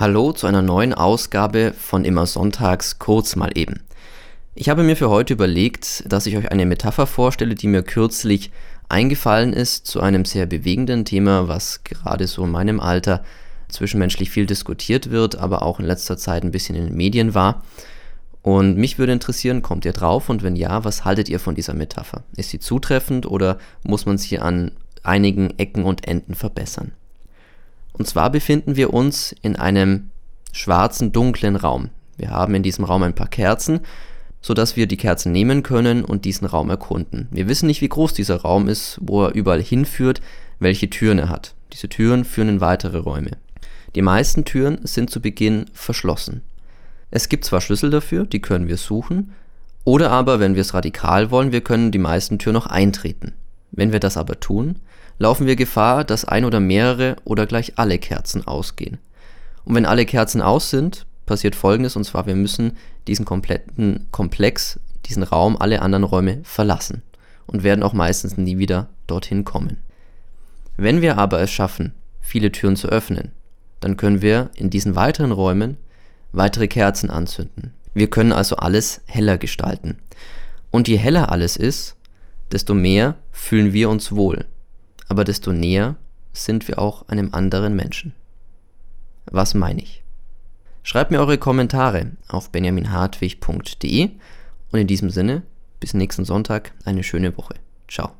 Hallo zu einer neuen Ausgabe von Immer Sonntags kurz mal eben. Ich habe mir für heute überlegt, dass ich euch eine Metapher vorstelle, die mir kürzlich eingefallen ist zu einem sehr bewegenden Thema, was gerade so in meinem Alter zwischenmenschlich viel diskutiert wird, aber auch in letzter Zeit ein bisschen in den Medien war. Und mich würde interessieren, kommt ihr drauf und wenn ja, was haltet ihr von dieser Metapher? Ist sie zutreffend oder muss man sie an einigen Ecken und Enden verbessern? Und zwar befinden wir uns in einem schwarzen, dunklen Raum. Wir haben in diesem Raum ein paar Kerzen, sodass wir die Kerzen nehmen können und diesen Raum erkunden. Wir wissen nicht, wie groß dieser Raum ist, wo er überall hinführt, welche Türen er hat. Diese Türen führen in weitere Räume. Die meisten Türen sind zu Beginn verschlossen. Es gibt zwar Schlüssel dafür, die können wir suchen, oder aber, wenn wir es radikal wollen, wir können die meisten Türen noch eintreten. Wenn wir das aber tun, laufen wir Gefahr, dass ein oder mehrere oder gleich alle Kerzen ausgehen. Und wenn alle Kerzen aus sind, passiert folgendes, und zwar wir müssen diesen kompletten Komplex, diesen Raum, alle anderen Räume verlassen und werden auch meistens nie wieder dorthin kommen. Wenn wir aber es schaffen, viele Türen zu öffnen, dann können wir in diesen weiteren Räumen weitere Kerzen anzünden. Wir können also alles heller gestalten. Und je heller alles ist, desto mehr fühlen wir uns wohl aber desto näher sind wir auch einem anderen Menschen. Was meine ich? Schreibt mir eure Kommentare auf benjaminhartwig.de und in diesem Sinne, bis nächsten Sonntag, eine schöne Woche. Ciao.